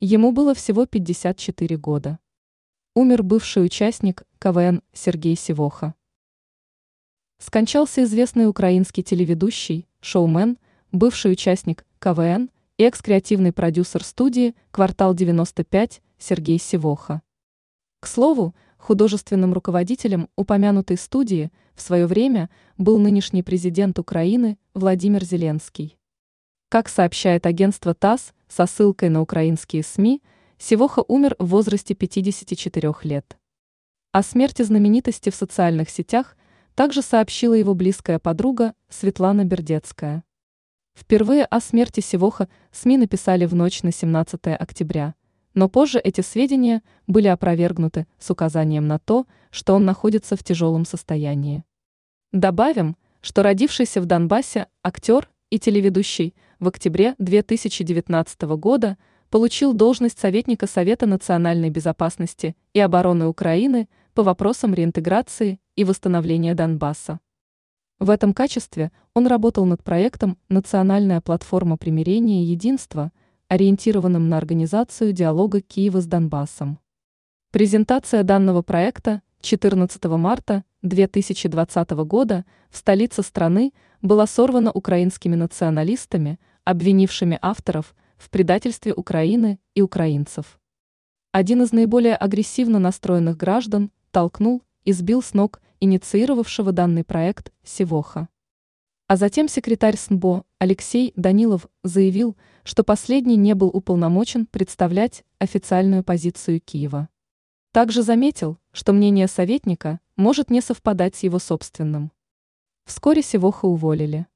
Ему было всего 54 года. Умер бывший участник КВН Сергей Сивоха. Скончался известный украинский телеведущий, шоумен, бывший участник КВН и экс-креативный продюсер студии «Квартал 95» Сергей Сивоха. К слову, художественным руководителем упомянутой студии в свое время был нынешний президент Украины Владимир Зеленский. Как сообщает агентство ТАСС со ссылкой на украинские СМИ, Сивоха умер в возрасте 54 лет. О смерти знаменитости в социальных сетях также сообщила его близкая подруга Светлана Бердецкая. Впервые о смерти Сивоха СМИ написали в ночь на 17 октября, но позже эти сведения были опровергнуты с указанием на то, что он находится в тяжелом состоянии. Добавим, что родившийся в Донбассе актер и телеведущий в октябре 2019 года получил должность советника Совета национальной безопасности и обороны Украины по вопросам реинтеграции и восстановления Донбасса. В этом качестве он работал над проектом «Национальная платформа примирения и единства», ориентированным на организацию диалога Киева с Донбассом. Презентация данного проекта 14 марта 2020 года в столице страны была сорвана украинскими националистами, обвинившими авторов в предательстве Украины и украинцев. Один из наиболее агрессивно настроенных граждан толкнул и сбил с ног инициировавшего данный проект Сивоха. А затем секретарь СНБО Алексей Данилов заявил, что последний не был уполномочен представлять официальную позицию Киева. Также заметил, что мнение советника может не совпадать с его собственным. Вскоре Сивоха уволили.